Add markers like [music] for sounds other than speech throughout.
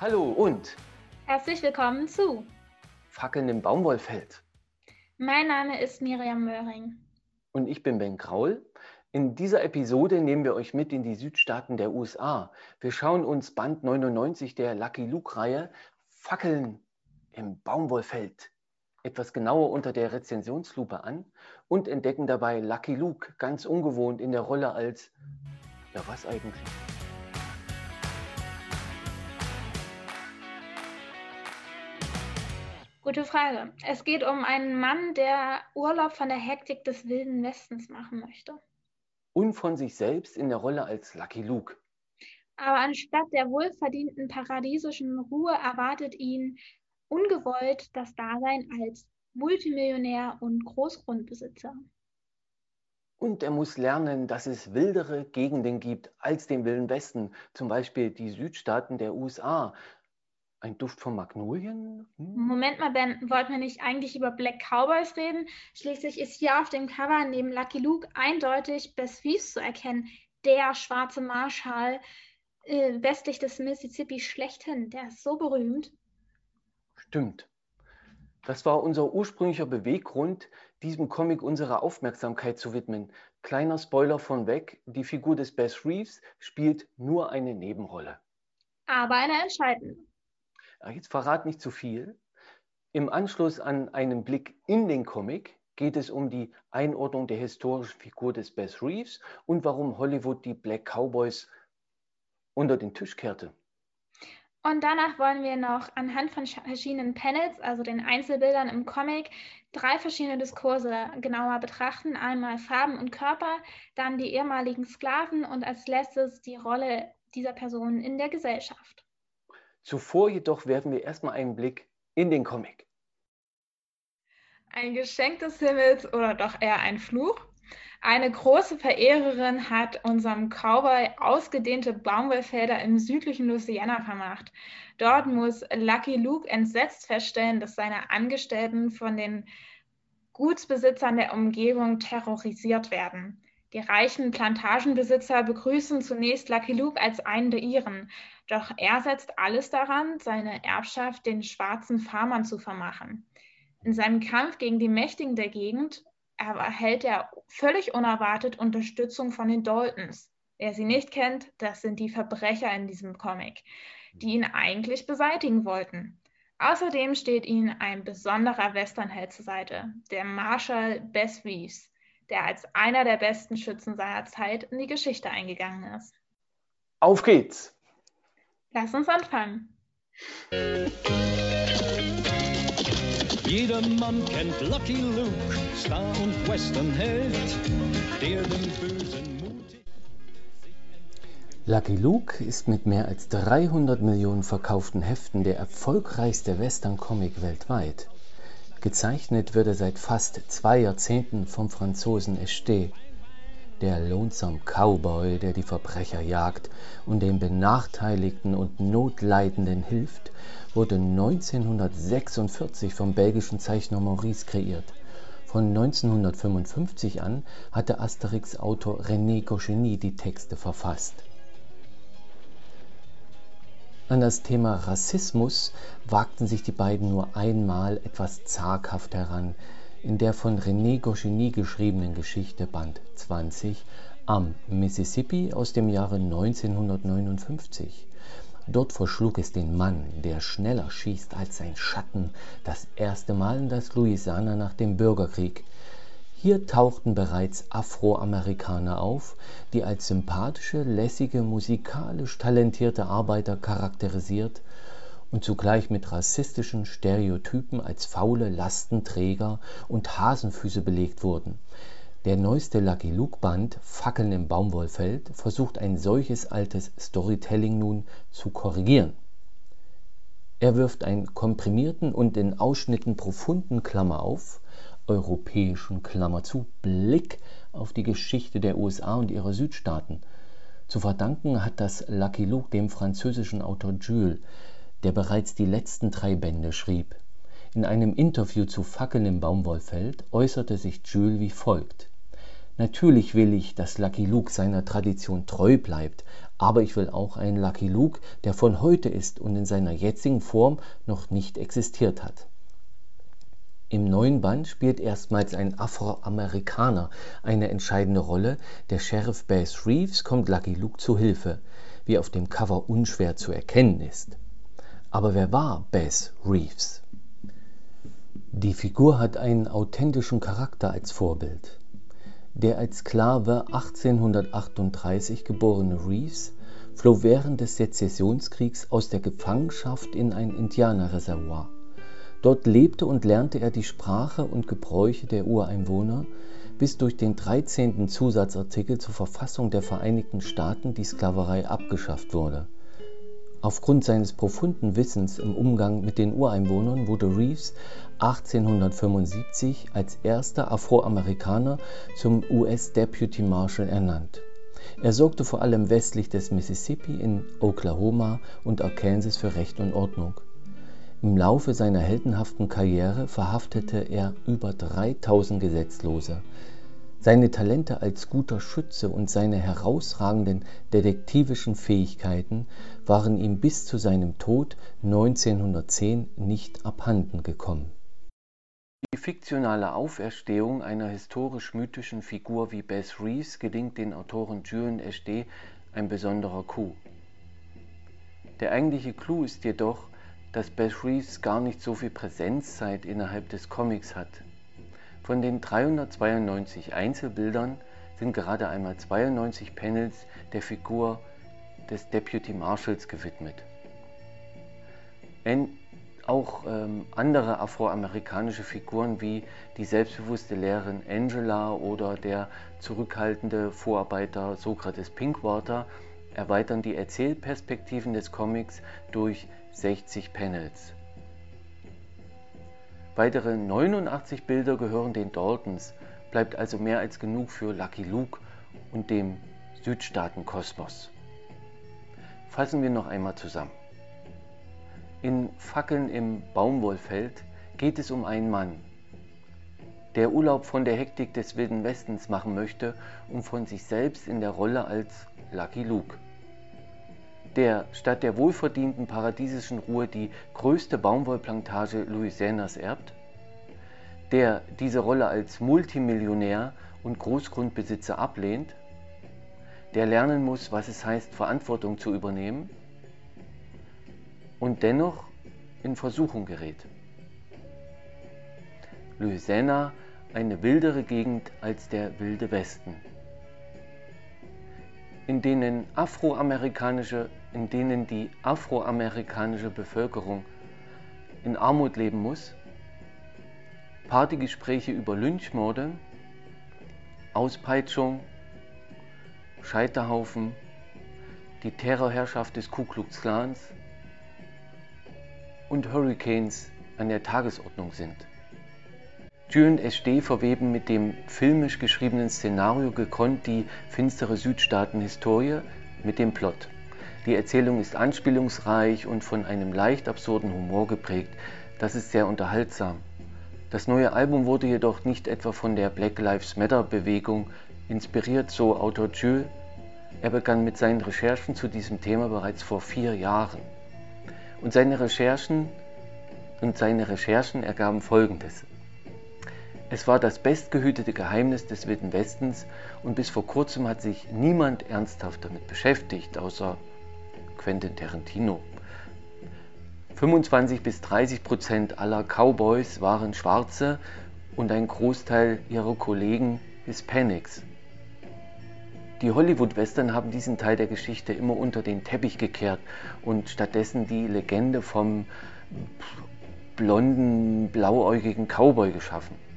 Hallo und Herzlich willkommen zu. Fackeln im Baumwollfeld. Mein Name ist Miriam Möhring. Und ich bin Ben Kraul. In dieser Episode nehmen wir euch mit in die Südstaaten der USA. Wir schauen uns Band 99 der Lucky Luke-Reihe Fackeln im Baumwollfeld etwas genauer unter der Rezensionslupe an und entdecken dabei Lucky Luke ganz ungewohnt in der Rolle als, ja was eigentlich? Gute Frage. Es geht um einen Mann, der Urlaub von der Hektik des Wilden Westens machen möchte. Und von sich selbst in der Rolle als Lucky Luke. Aber anstatt der wohlverdienten paradiesischen Ruhe erwartet ihn ungewollt das Dasein als Multimillionär und Großgrundbesitzer. Und er muss lernen, dass es wildere Gegenden gibt als den Wilden Westen, zum Beispiel die Südstaaten der USA, ein Duft von Magnolien? Hm? Moment mal, Ben, wollten wir nicht eigentlich über Black Cowboys reden? Schließlich ist hier auf dem Cover neben Lucky Luke eindeutig Bess Reeves zu erkennen, der schwarze Marschall äh, westlich des Mississippi schlechthin. Der ist so berühmt. Stimmt. Das war unser ursprünglicher Beweggrund, diesem Comic unsere Aufmerksamkeit zu widmen. Kleiner Spoiler von weg, die Figur des Bess Reeves spielt nur eine Nebenrolle. Aber eine entscheidende. Jetzt verrat nicht zu viel. Im Anschluss an einen Blick in den Comic geht es um die Einordnung der historischen Figur des Bess Reeves und warum Hollywood die Black Cowboys unter den Tisch kehrte. Und danach wollen wir noch anhand von verschiedenen Panels, also den Einzelbildern im Comic, drei verschiedene Diskurse genauer betrachten. Einmal Farben und Körper, dann die ehemaligen Sklaven und als letztes die Rolle dieser Personen in der Gesellschaft. Zuvor jedoch werfen wir erstmal einen Blick in den Comic. Ein Geschenk des Himmels oder doch eher ein Fluch? Eine große Verehrerin hat unserem Cowboy ausgedehnte Baumwollfelder im südlichen Louisiana vermacht. Dort muss Lucky Luke entsetzt feststellen, dass seine Angestellten von den Gutsbesitzern der Umgebung terrorisiert werden. Die reichen Plantagenbesitzer begrüßen zunächst Lucky Luke als einen der ihren, doch er setzt alles daran, seine Erbschaft den schwarzen Farmern zu vermachen. In seinem Kampf gegen die Mächtigen der Gegend erhält er völlig unerwartet Unterstützung von den Daltons. Wer sie nicht kennt, das sind die Verbrecher in diesem Comic, die ihn eigentlich beseitigen wollten. Außerdem steht ihnen ein besonderer Westernheld zur Seite, der Marshal Bess der als einer der besten Schützen seiner Zeit in die Geschichte eingegangen ist. Auf geht's! Lass uns anfangen. Jeder Mann kennt Lucky Luke, Star und Westernheld, der dem Bösen mutig. Lucky Luke ist mit mehr als 300 Millionen verkauften Heften der erfolgreichste Western-Comic weltweit. Gezeichnet wird er seit fast zwei Jahrzehnten vom Franzosen Esté. Der Lonesome Cowboy, der die Verbrecher jagt und den Benachteiligten und Notleidenden hilft, wurde 1946 vom belgischen Zeichner Maurice kreiert. Von 1955 an hatte Asterix-Autor René Goscinny die Texte verfasst an das Thema Rassismus wagten sich die beiden nur einmal etwas zaghaft heran in der von René Goscinny geschriebenen Geschichte Band 20 am Mississippi aus dem Jahre 1959. Dort verschlug es den Mann, der schneller schießt als sein Schatten, das erste Mal in das Louisiana nach dem Bürgerkrieg. Hier tauchten bereits Afroamerikaner auf, die als sympathische, lässige, musikalisch talentierte Arbeiter charakterisiert und zugleich mit rassistischen Stereotypen als faule Lastenträger und Hasenfüße belegt wurden. Der neueste Lucky Luke Band Fackeln im Baumwollfeld versucht ein solches altes Storytelling nun zu korrigieren. Er wirft einen komprimierten und in Ausschnitten profunden Klammer auf europäischen Klammer zu, Blick auf die Geschichte der USA und ihrer Südstaaten. Zu verdanken hat das Lucky Luke dem französischen Autor Jules, der bereits die letzten drei Bände schrieb. In einem Interview zu Fackeln im Baumwollfeld äußerte sich Jules wie folgt. Natürlich will ich, dass Lucky Luke seiner Tradition treu bleibt, aber ich will auch einen Lucky Luke, der von heute ist und in seiner jetzigen Form noch nicht existiert hat. Im neuen Band spielt erstmals ein Afroamerikaner eine entscheidende Rolle. Der Sheriff Bass Reeves kommt Lucky Luke zu Hilfe, wie auf dem Cover unschwer zu erkennen ist. Aber wer war Bass Reeves? Die Figur hat einen authentischen Charakter als Vorbild. Der als Sklave 1838 geborene Reeves floh während des Sezessionskriegs aus der Gefangenschaft in ein Indianerreservoir. Dort lebte und lernte er die Sprache und Gebräuche der Ureinwohner, bis durch den 13. Zusatzartikel zur Verfassung der Vereinigten Staaten die Sklaverei abgeschafft wurde. Aufgrund seines profunden Wissens im Umgang mit den Ureinwohnern wurde Reeves 1875 als erster Afroamerikaner zum US Deputy Marshal ernannt. Er sorgte vor allem westlich des Mississippi in Oklahoma und Arkansas für Recht und Ordnung. Im Laufe seiner heldenhaften Karriere verhaftete er über 3000 Gesetzlose. Seine Talente als guter Schütze und seine herausragenden detektivischen Fähigkeiten waren ihm bis zu seinem Tod 1910 nicht abhanden gekommen die fiktionale Auferstehung einer historisch-mythischen Figur wie Bess Reeves gelingt den Autoren Julian H.D. ein besonderer Coup. Der eigentliche Clou ist jedoch, dass Bess Reeves gar nicht so viel Präsenzzeit innerhalb des Comics hat. Von den 392 Einzelbildern sind gerade einmal 92 Panels der Figur des Deputy Marshals gewidmet. Auch ähm, andere afroamerikanische Figuren wie die selbstbewusste Lehrerin Angela oder der zurückhaltende Vorarbeiter Sokrates Pinkwater erweitern die Erzählperspektiven des Comics durch 60 Panels. Weitere 89 Bilder gehören den Daltons, bleibt also mehr als genug für Lucky Luke und dem Südstaatenkosmos. Fassen wir noch einmal zusammen. In Fackeln im Baumwollfeld geht es um einen Mann, der Urlaub von der Hektik des Wilden Westens machen möchte und von sich selbst in der Rolle als Lucky Luke, der statt der wohlverdienten paradiesischen Ruhe die größte Baumwollplantage Louisianas erbt, der diese Rolle als Multimillionär und Großgrundbesitzer ablehnt, der lernen muss, was es heißt, Verantwortung zu übernehmen und dennoch in Versuchung gerät. Louisiana eine wildere Gegend als der wilde Westen, in denen, afroamerikanische, in denen die afroamerikanische Bevölkerung in Armut leben muss, Partygespräche über Lynchmorde, Auspeitschung, Scheiterhaufen, die Terrorherrschaft des Ku Klux Klans, und Hurricanes an der Tagesordnung sind. Tür und SD verweben mit dem filmisch geschriebenen Szenario gekonnt die finstere Südstaaten-Historie mit dem Plot. Die Erzählung ist anspielungsreich und von einem leicht absurden Humor geprägt. Das ist sehr unterhaltsam. Das neue Album wurde jedoch nicht etwa von der Black Lives Matter Bewegung inspiriert, so Autor Jules. Er begann mit seinen Recherchen zu diesem Thema bereits vor vier Jahren. Und seine Recherchen, und seine Recherchen ergaben Folgendes. Es war das bestgehütete Geheimnis des Wilden Westens und bis vor kurzem hat sich niemand ernsthaft damit beschäftigt, außer Quentin Tarantino. 25 bis 30 Prozent aller Cowboys waren Schwarze und ein Großteil ihrer Kollegen Hispanics. Die Hollywood-Western haben diesen Teil der Geschichte immer unter den Teppich gekehrt und stattdessen die Legende vom blonden, blauäugigen Cowboy geschaffen.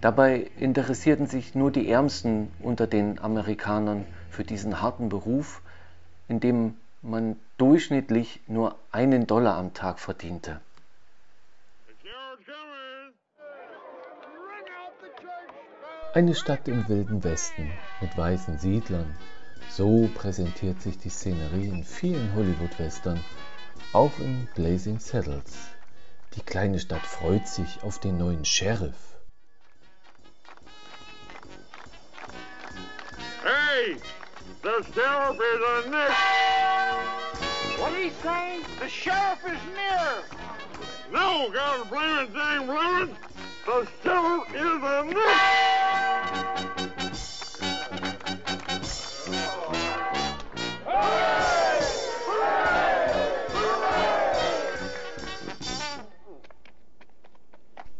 Dabei interessierten sich nur die Ärmsten unter den Amerikanern für diesen harten Beruf, in dem man durchschnittlich nur einen Dollar am Tag verdiente. Eine Stadt im wilden Westen mit weißen Siedlern. So präsentiert sich die Szenerie in vielen Hollywood-Western, auch in Blazing Saddles. Die kleine Stadt freut sich auf den neuen Sheriff. Hey, the sheriff is a nick. What did he say? The sheriff is near. No, God blame it, dang blame. The sheriff is a nick.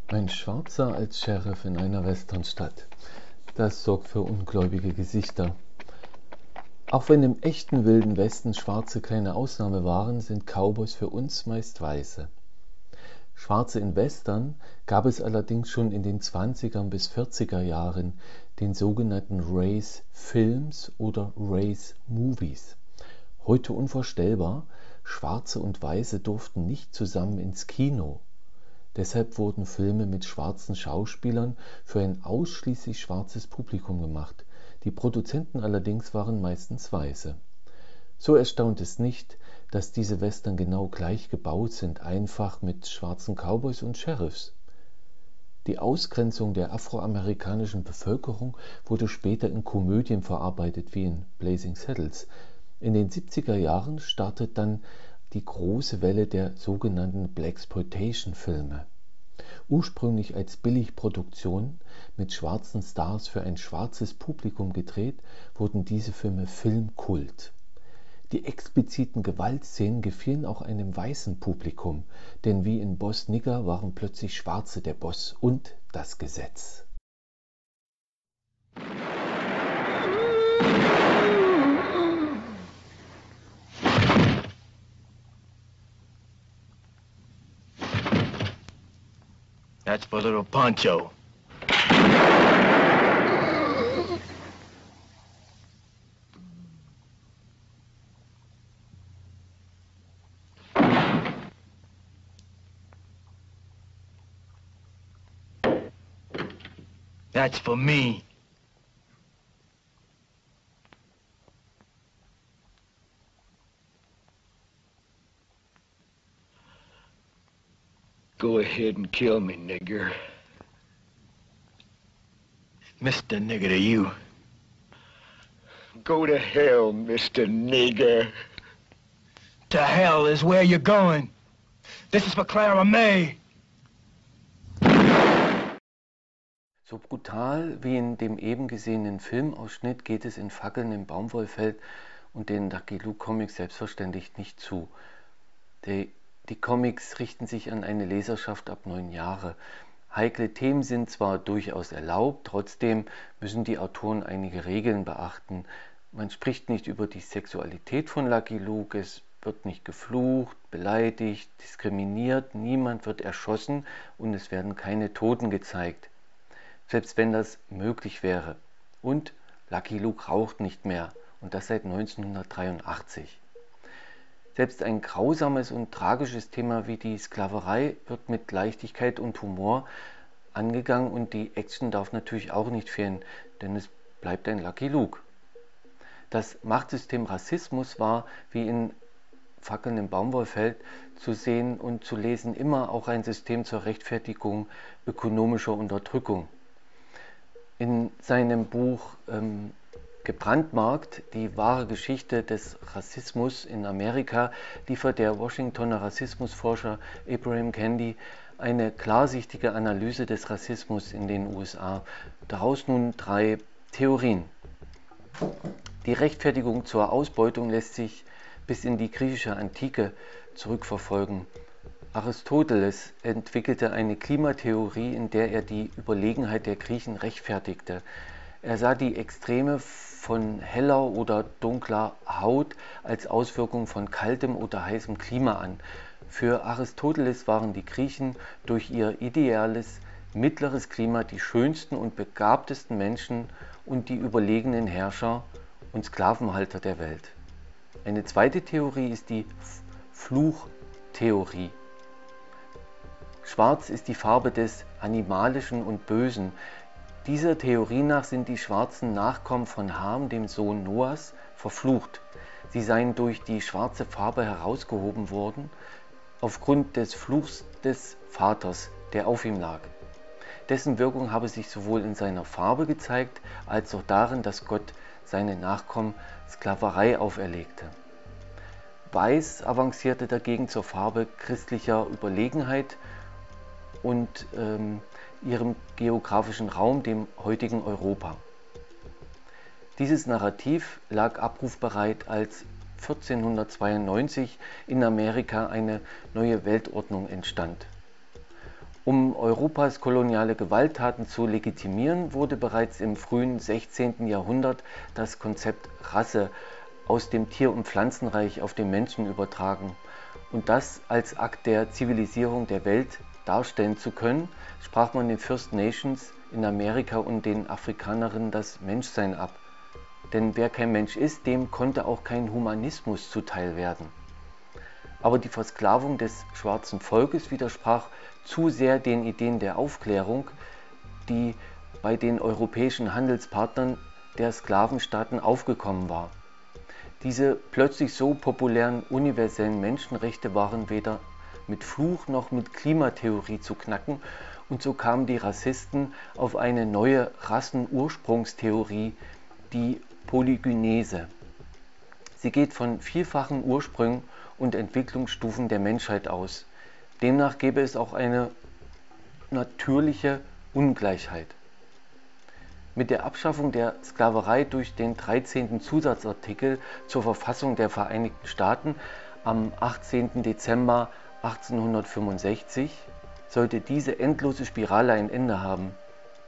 Ein Schwarzer als Sheriff in einer Westernstadt. Das sorgt für ungläubige Gesichter. Auch wenn im echten wilden Westen Schwarze keine Ausnahme waren, sind Cowboys für uns meist Weiße. Schwarze in Western gab es allerdings schon in den 20er bis 40er Jahren, den sogenannten Race Films oder Race Movies. Heute unvorstellbar, Schwarze und Weiße durften nicht zusammen ins Kino. Deshalb wurden Filme mit schwarzen Schauspielern für ein ausschließlich schwarzes Publikum gemacht, die Produzenten allerdings waren meistens Weiße. So erstaunt es nicht, dass diese Western genau gleich gebaut sind, einfach mit schwarzen Cowboys und Sheriffs. Die Ausgrenzung der afroamerikanischen Bevölkerung wurde später in Komödien verarbeitet, wie in Blazing Saddles. In den 70er Jahren startet dann die große Welle der sogenannten Blaxploitation-Filme. Ursprünglich als Billigproduktion mit schwarzen Stars für ein schwarzes Publikum gedreht, wurden diese Filme Filmkult. Die expliziten Gewaltszenen gefielen auch einem weißen Publikum, denn wie in Boss Nigger waren plötzlich Schwarze der Boss und das Gesetz. That's for little Pancho. That's for me. Go ahead and kill me, nigger. Mr. Nigger to you. Go to hell, Mr. Nigger. To hell is where you're going. This is for Clara May. So brutal wie in dem eben gesehenen Filmausschnitt geht es in Fackeln im Baumwollfeld und den Lucky Luke Comics selbstverständlich nicht zu. Die, die Comics richten sich an eine Leserschaft ab neun Jahre. Heikle Themen sind zwar durchaus erlaubt, trotzdem müssen die Autoren einige Regeln beachten. Man spricht nicht über die Sexualität von Lucky Luke, es wird nicht geflucht, beleidigt, diskriminiert, niemand wird erschossen und es werden keine Toten gezeigt selbst wenn das möglich wäre. Und Lucky Luke raucht nicht mehr und das seit 1983. Selbst ein grausames und tragisches Thema wie die Sklaverei wird mit Leichtigkeit und Humor angegangen und die Action darf natürlich auch nicht fehlen, denn es bleibt ein Lucky Luke. Das Machtsystem Rassismus war, wie in Fackeln im Baumwollfeld zu sehen und zu lesen, immer auch ein System zur Rechtfertigung ökonomischer Unterdrückung in seinem Buch ähm, Gebrandmarkt, die wahre Geschichte des Rassismus in Amerika, liefert der Washingtoner Rassismusforscher Abraham Candy eine klarsichtige Analyse des Rassismus in den USA. Daraus nun drei Theorien. Die Rechtfertigung zur Ausbeutung lässt sich bis in die griechische Antike zurückverfolgen. Aristoteles entwickelte eine Klimatheorie, in der er die Überlegenheit der Griechen rechtfertigte. Er sah die Extreme von heller oder dunkler Haut als Auswirkung von kaltem oder heißem Klima an. Für Aristoteles waren die Griechen durch ihr ideales mittleres Klima die schönsten und begabtesten Menschen und die überlegenen Herrscher und Sklavenhalter der Welt. Eine zweite Theorie ist die Fluchtheorie. Schwarz ist die Farbe des Animalischen und Bösen. Dieser Theorie nach sind die schwarzen Nachkommen von Ham, dem Sohn Noahs, verflucht. Sie seien durch die schwarze Farbe herausgehoben worden, aufgrund des Fluchs des Vaters, der auf ihm lag. Dessen Wirkung habe sich sowohl in seiner Farbe gezeigt, als auch darin, dass Gott seinen Nachkommen Sklaverei auferlegte. Weiß avancierte dagegen zur Farbe christlicher Überlegenheit und ähm, ihrem geografischen Raum, dem heutigen Europa. Dieses Narrativ lag abrufbereit, als 1492 in Amerika eine neue Weltordnung entstand. Um Europas koloniale Gewalttaten zu legitimieren, wurde bereits im frühen 16. Jahrhundert das Konzept Rasse aus dem Tier- und Pflanzenreich auf den Menschen übertragen. Und das als Akt der Zivilisierung der Welt darstellen zu können, sprach man den First Nations in Amerika und den Afrikanerinnen das Menschsein ab. Denn wer kein Mensch ist, dem konnte auch kein Humanismus zuteil werden. Aber die Versklavung des schwarzen Volkes widersprach zu sehr den Ideen der Aufklärung, die bei den europäischen Handelspartnern der Sklavenstaaten aufgekommen war. Diese plötzlich so populären universellen Menschenrechte waren weder mit Fluch noch mit Klimatheorie zu knacken und so kamen die Rassisten auf eine neue Rassenursprungstheorie, die Polygynese. Sie geht von vielfachen Ursprüngen und Entwicklungsstufen der Menschheit aus. Demnach gäbe es auch eine natürliche Ungleichheit. Mit der Abschaffung der Sklaverei durch den 13. Zusatzartikel zur Verfassung der Vereinigten Staaten am 18. Dezember 1865 sollte diese endlose Spirale ein Ende haben.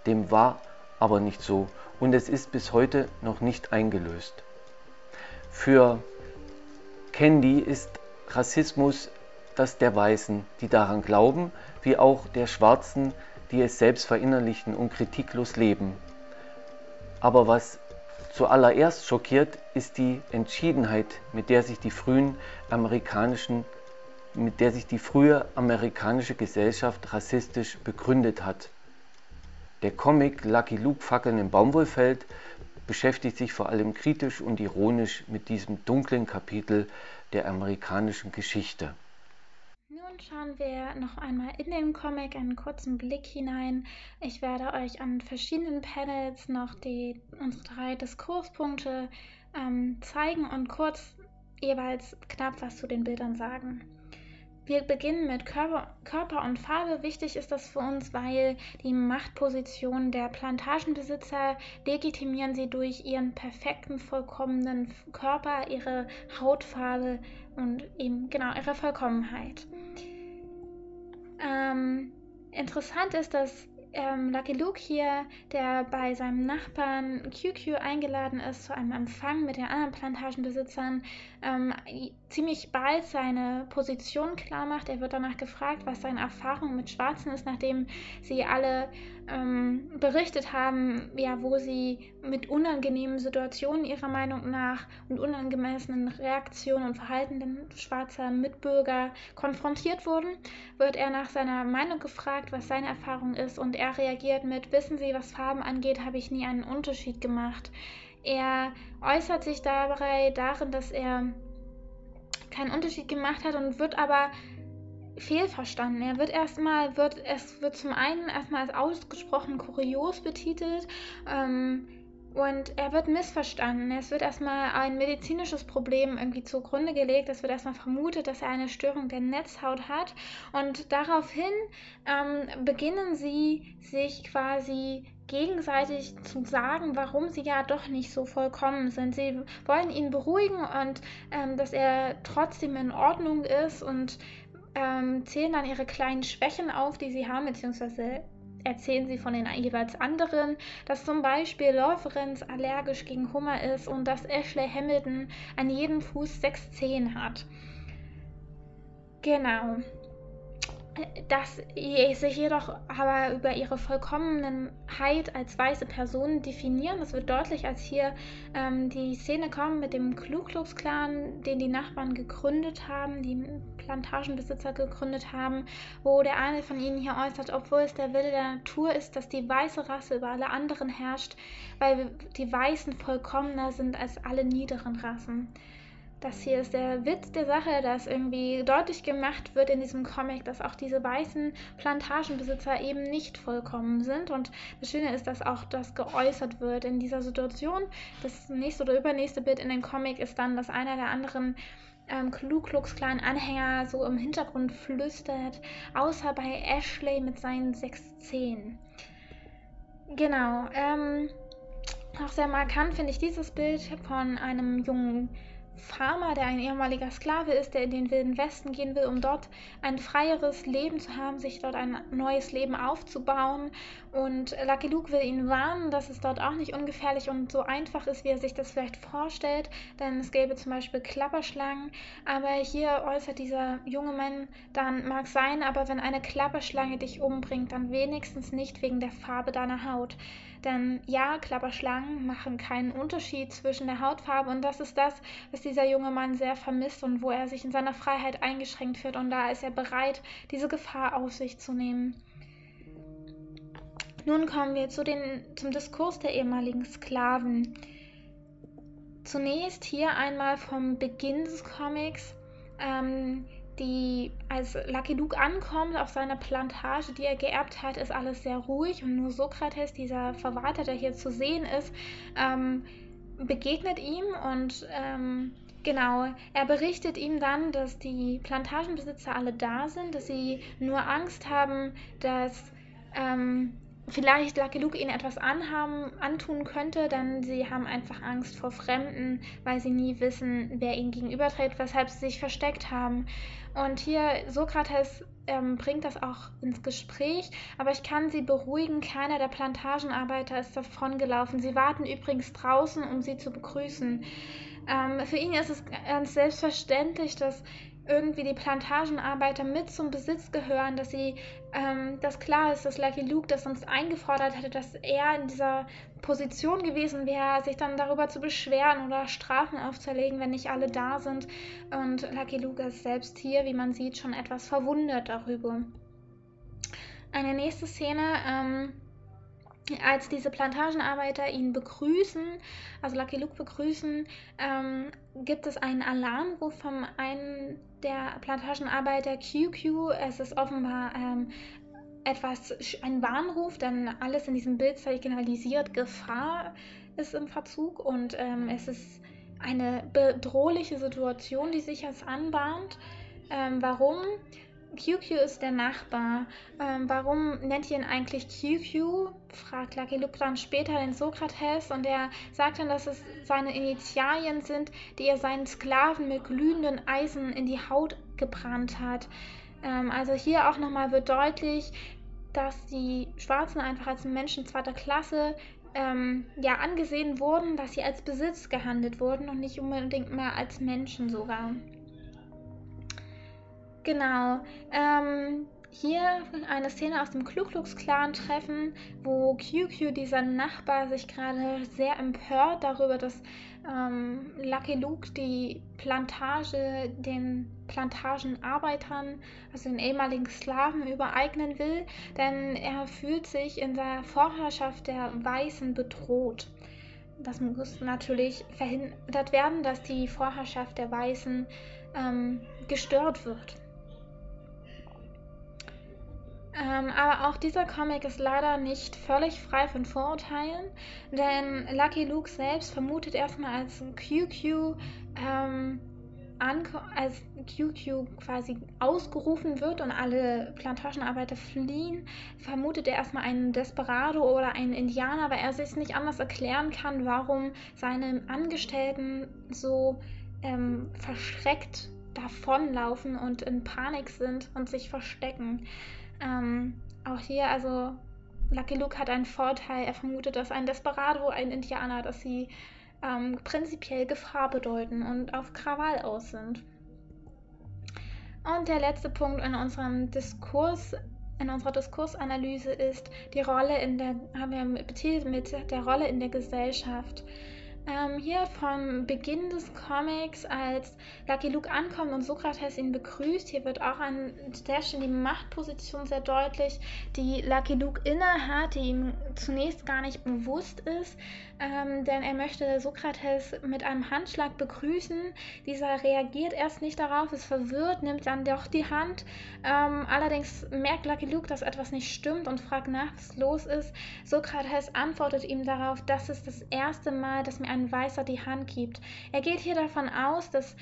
Dem war aber nicht so und es ist bis heute noch nicht eingelöst. Für Candy ist Rassismus das der Weißen, die daran glauben, wie auch der Schwarzen, die es selbst verinnerlichen und kritiklos leben. Aber was zuallererst schockiert, ist die Entschiedenheit, mit der sich die frühen amerikanischen mit der sich die frühe amerikanische Gesellschaft rassistisch begründet hat. Der Comic Lucky Luke Fackeln im Baumwollfeld beschäftigt sich vor allem kritisch und ironisch mit diesem dunklen Kapitel der amerikanischen Geschichte. Nun schauen wir noch einmal in den Comic einen kurzen Blick hinein. Ich werde euch an verschiedenen Panels noch die, unsere drei Diskurspunkte ähm, zeigen und kurz jeweils knapp was zu den Bildern sagen. Wir beginnen mit Körper, Körper, und Farbe. Wichtig ist das für uns, weil die Machtposition der Plantagenbesitzer legitimieren sie durch ihren perfekten, vollkommenen Körper, ihre Hautfarbe und eben genau ihre Vollkommenheit. Ähm, interessant ist, dass ähm, Lucky Luke hier, der bei seinem Nachbarn QQ eingeladen ist zu einem Empfang mit den anderen Plantagenbesitzern, ähm, ziemlich bald seine Position klar macht. Er wird danach gefragt, was seine Erfahrung mit Schwarzen ist, nachdem sie alle ähm, berichtet haben, ja, wo sie mit unangenehmen Situationen ihrer Meinung nach und unangemessenen Reaktionen und Verhalten schwarzer Mitbürger konfrontiert wurden, wird er nach seiner Meinung gefragt, was seine Erfahrung ist und er reagiert mit, wissen Sie, was Farben angeht, habe ich nie einen Unterschied gemacht. Er äußert sich dabei darin, dass er keinen Unterschied gemacht hat und wird aber fehlverstanden. Er wird erstmal, wird, es wird zum einen erstmal als ausgesprochen kurios betitelt ähm, und er wird missverstanden. Es wird erstmal ein medizinisches Problem irgendwie zugrunde gelegt. Es wird erstmal vermutet, dass er eine Störung der Netzhaut hat und daraufhin ähm, beginnen sie sich quasi gegenseitig zu sagen, warum sie ja doch nicht so vollkommen sind. Sie wollen ihn beruhigen und ähm, dass er trotzdem in Ordnung ist und ähm, zählen dann ihre kleinen Schwächen auf, die sie haben, beziehungsweise erzählen sie von den jeweils anderen, dass zum Beispiel Lawrence allergisch gegen Hummer ist und dass Ashley Hamilton an jedem Fuß sechs Zehen hat. Genau dass sie sich jedoch aber über ihre Vollkommenheit als weiße Person definieren. Das wird deutlich, als hier ähm, die Szene kommt mit dem Ku Klux Klan, den die Nachbarn gegründet haben, die Plantagenbesitzer gegründet haben, wo der eine von ihnen hier äußert, obwohl es der Wille der Natur ist, dass die weiße Rasse über alle anderen herrscht, weil die Weißen vollkommener sind als alle niederen Rassen. Das hier ist der Witz der Sache, dass irgendwie deutlich gemacht wird in diesem Comic, dass auch diese weißen Plantagenbesitzer eben nicht vollkommen sind. Und das Schöne ist, dass auch das geäußert wird in dieser Situation. Das nächste oder übernächste Bild in dem Comic ist dann, dass einer der anderen ähm, Ku Klux Klan Anhänger so im Hintergrund flüstert, außer bei Ashley mit seinen sechs Zehen. Genau. Ähm, auch sehr markant finde ich dieses Bild von einem jungen Farmer, der ein ehemaliger Sklave ist, der in den wilden Westen gehen will, um dort ein freieres Leben zu haben, sich dort ein neues Leben aufzubauen. Und Lucky Luke will ihn warnen, dass es dort auch nicht ungefährlich und so einfach ist, wie er sich das vielleicht vorstellt, denn es gäbe zum Beispiel Klapperschlangen. Aber hier äußert dieser junge Mann dann, mag sein, aber wenn eine Klapperschlange dich umbringt, dann wenigstens nicht wegen der Farbe deiner Haut. Denn ja, Klapperschlangen machen keinen Unterschied zwischen der Hautfarbe und das ist das, was dieser junge Mann sehr vermisst und wo er sich in seiner Freiheit eingeschränkt wird und da ist er bereit, diese Gefahr auf sich zu nehmen. Nun kommen wir zu den, zum Diskurs der ehemaligen Sklaven. Zunächst hier einmal vom Beginn des Comics. Ähm, die, als Lucky Luke ankommt auf seiner Plantage, die er geerbt hat, ist alles sehr ruhig und nur Sokrates, dieser Verwalter, der hier zu sehen ist, ähm, begegnet ihm und ähm, genau, er berichtet ihm dann, dass die Plantagenbesitzer alle da sind, dass sie nur Angst haben, dass ähm, vielleicht Lucky Luke ihnen etwas anhaben, antun könnte, denn sie haben einfach Angst vor Fremden, weil sie nie wissen, wer ihnen gegenübertritt, weshalb sie sich versteckt haben. Und hier Sokrates ähm, bringt das auch ins Gespräch, aber ich kann sie beruhigen, keiner der Plantagenarbeiter ist davongelaufen. Sie warten übrigens draußen, um sie zu begrüßen. Ähm, für ihn ist es ganz selbstverständlich, dass irgendwie die Plantagenarbeiter mit zum Besitz gehören, dass sie, ähm, dass klar ist, dass Lucky Luke das sonst eingefordert hätte, dass er in dieser Position gewesen wäre, sich dann darüber zu beschweren oder Strafen aufzuerlegen, wenn nicht alle da sind. Und Lucky Luke ist selbst hier, wie man sieht, schon etwas verwundert darüber. Eine nächste Szene, ähm, als diese Plantagenarbeiter ihn begrüßen, also Lucky Luke begrüßen, ähm, gibt es einen Alarmruf von einem der Plantagenarbeiter QQ. Es ist offenbar ähm, etwas, ein Warnruf, denn alles in diesem Bild signalisiert, Gefahr ist im Verzug und ähm, es ist eine bedrohliche Situation, die sich jetzt anbahnt. Ähm, warum? QQ ist der Nachbar. Ähm, warum nennt ihr ihn eigentlich QQ? fragt Lucky Luke dann später den Sokrates und er sagt dann, dass es seine Initialien sind, die er seinen Sklaven mit glühenden Eisen in die Haut gebrannt hat. Ähm, also hier auch nochmal wird deutlich, dass die Schwarzen einfach als Menschen zweiter Klasse ähm, ja angesehen wurden, dass sie als Besitz gehandelt wurden und nicht unbedingt mehr als Menschen sogar. Genau. Ähm, hier eine Szene aus dem Ku Klux Klan Treffen, wo QQ, dieser Nachbar, sich gerade sehr empört darüber, dass ähm, Lucky Luke die Plantage den Plantagenarbeitern, also den ehemaligen Sklaven, übereignen will, denn er fühlt sich in der Vorherrschaft der Weißen bedroht. Das muss natürlich verhindert werden, dass die Vorherrschaft der Weißen ähm, gestört wird. Ähm, aber auch dieser Comic ist leider nicht völlig frei von Vorurteilen, denn Lucky Luke selbst vermutet erstmal als QQ, ähm, als QQ quasi ausgerufen wird und alle Plantagenarbeiter fliehen, vermutet er erstmal einen Desperado oder einen Indianer, weil er sich nicht anders erklären kann, warum seine Angestellten so ähm, verschreckt davonlaufen und in Panik sind und sich verstecken. Ähm, auch hier, also Lucky Luke hat einen Vorteil. Er vermutet, dass ein Desperado, ein Indianer, dass sie ähm, prinzipiell Gefahr bedeuten und auf Krawall aus sind. Und der letzte Punkt in unserem Diskurs, in unserer Diskursanalyse ist die Rolle in der, haben wir betitelt mit der Rolle in der Gesellschaft. Ähm, hier vom Beginn des Comics, als Lucky Luke ankommt und Sokrates ihn begrüßt. Hier wird auch an der Stelle die Machtposition sehr deutlich, die Lucky Luke innehat, die ihm zunächst gar nicht bewusst ist, ähm, denn er möchte Sokrates mit einem Handschlag begrüßen. Dieser reagiert erst nicht darauf, ist verwirrt, nimmt dann doch die Hand. Ähm, allerdings merkt Lucky Luke, dass etwas nicht stimmt und fragt nach, was los ist. Sokrates antwortet ihm darauf, das ist das erste Mal, dass mir ein ein Weißer die Hand gibt. Er geht hier davon aus, dass,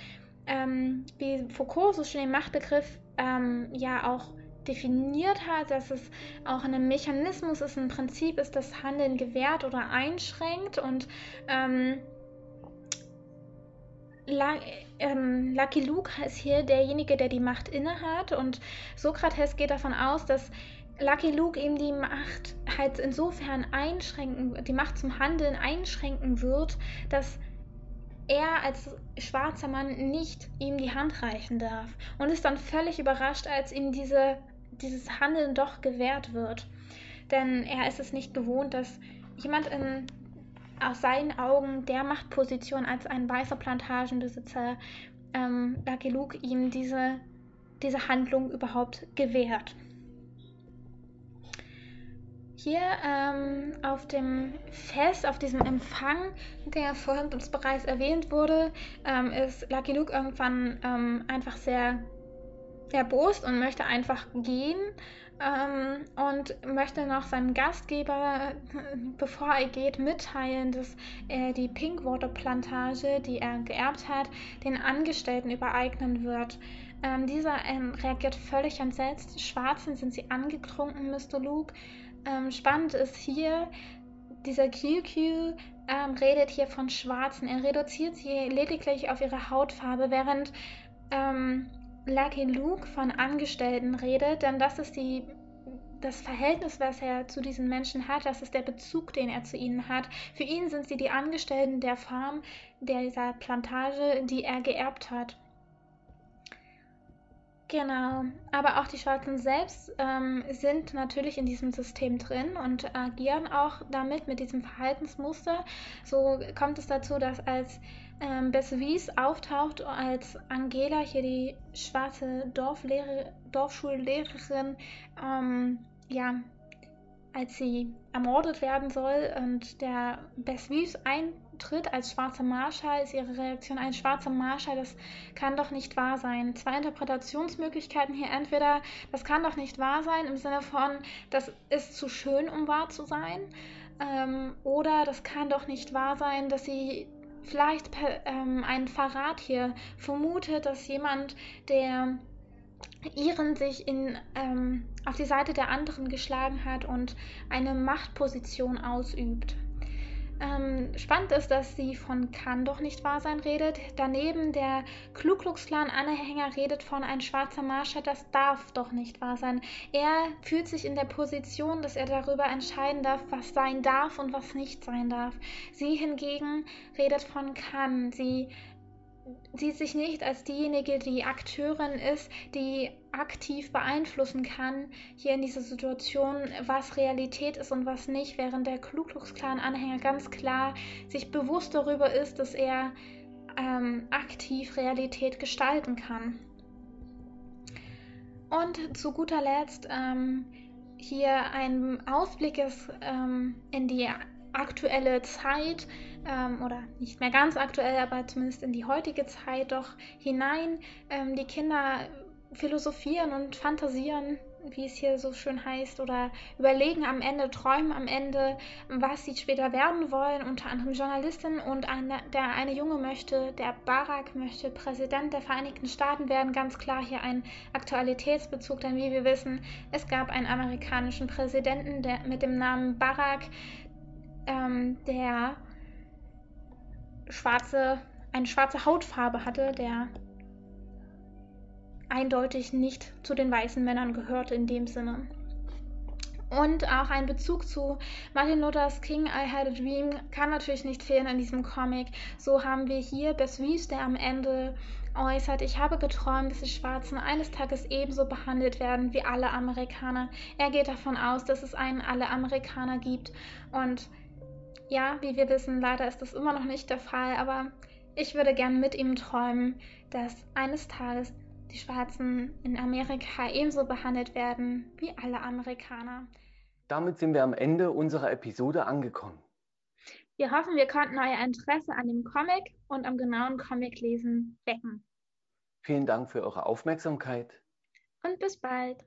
ähm, wie Foucault so schön den Machtbegriff ähm, ja auch definiert hat, dass es auch ein Mechanismus ist, ein Prinzip ist, das Handeln gewährt oder einschränkt und ähm, ähm, Lucky Luke ist hier derjenige, der die Macht innehat und Sokrates geht davon aus, dass Lucky Luke ihm die Macht halt insofern einschränken, die Macht zum Handeln einschränken wird, dass er als schwarzer Mann nicht ihm die Hand reichen darf und ist dann völlig überrascht, als ihm diese, dieses Handeln doch gewährt wird. Denn er ist es nicht gewohnt, dass jemand in, aus seinen Augen der Machtposition als ein weißer Plantagenbesitzer ähm, Lucky Luke ihm diese, diese Handlung überhaupt gewährt. Hier ähm, auf dem Fest, auf diesem Empfang, der vorhin uns bereits erwähnt wurde, ähm, ist Lucky Luke irgendwann ähm, einfach sehr erbost und möchte einfach gehen ähm, und möchte noch seinem Gastgeber, [laughs] bevor er geht, mitteilen, dass er die Pinkwater Plantage, die er geerbt hat, den Angestellten übereignen wird. Ähm, dieser ähm, reagiert völlig entsetzt. Schwarzen sind sie angetrunken, Mr. Luke ähm, spannend ist hier, dieser QQ ähm, redet hier von Schwarzen. Er reduziert sie lediglich auf ihre Hautfarbe, während ähm, Lucky Luke von Angestellten redet, denn das ist die das Verhältnis, was er zu diesen Menschen hat, das ist der Bezug, den er zu ihnen hat. Für ihn sind sie die Angestellten der Farm, dieser Plantage, die er geerbt hat. Genau, aber auch die Schwarzen selbst ähm, sind natürlich in diesem System drin und agieren auch damit, mit diesem Verhaltensmuster. So kommt es dazu, dass als ähm, Bessevis auftaucht, als Angela, hier die schwarze Dorflehre, Dorfschullehrerin, ähm, ja, als sie ermordet werden soll und der Bessevis ein tritt als schwarzer Marschall, ist ihre Reaktion ein schwarzer Marschall, das kann doch nicht wahr sein. Zwei Interpretationsmöglichkeiten hier. Entweder, das kann doch nicht wahr sein, im Sinne von, das ist zu schön, um wahr zu sein. Ähm, oder das kann doch nicht wahr sein, dass sie vielleicht ähm, einen Verrat hier vermutet, dass jemand, der ihren sich in, ähm, auf die Seite der anderen geschlagen hat und eine Machtposition ausübt. Ähm, spannend ist, dass sie von kann doch nicht wahr sein redet. Daneben der Ku Klux Klan Anhänger redet von ein schwarzer Marschall, das darf doch nicht wahr sein. Er fühlt sich in der Position, dass er darüber entscheiden darf, was sein darf und was nicht sein darf. Sie hingegen redet von kann. Sie sieht sich nicht als diejenige, die Akteurin ist, die aktiv beeinflussen kann, hier in dieser Situation, was Realität ist und was nicht, während der Ku Klux Klan-Anhänger ganz klar sich bewusst darüber ist, dass er ähm, aktiv Realität gestalten kann. Und zu guter Letzt ähm, hier ein Ausblick ist, ähm, in die aktuelle Zeit ähm, oder nicht mehr ganz aktuell, aber zumindest in die heutige Zeit doch hinein. Ähm, die Kinder philosophieren und fantasieren, wie es hier so schön heißt, oder überlegen am Ende, träumen am Ende, was sie später werden wollen. Unter anderem Journalistin und eine, der eine Junge möchte, der Barack möchte Präsident der Vereinigten Staaten werden. Ganz klar hier ein Aktualitätsbezug, denn wie wir wissen, es gab einen amerikanischen Präsidenten der, mit dem Namen Barack, ähm, der schwarze, eine schwarze Hautfarbe hatte, der eindeutig nicht zu den weißen Männern gehörte in dem Sinne. Und auch ein Bezug zu Martin Luthers King I Had a Dream kann natürlich nicht fehlen in diesem Comic. So haben wir hier Bess der am Ende äußert, ich habe geträumt, dass die Schwarzen eines Tages ebenso behandelt werden wie alle Amerikaner. Er geht davon aus, dass es einen alle Amerikaner gibt und Ja, wie wir wissen, leider ist das immer noch nicht der Fall, aber ich würde gern mit ihm träumen, dass eines Tages die Schwarzen in Amerika ebenso behandelt werden wie alle Amerikaner. Damit sind wir am Ende unserer Episode angekommen. Wir hoffen, wir konnten euer Interesse an dem Comic und am genauen Comiclesen wecken. Vielen Dank für eure Aufmerksamkeit. Und bis bald.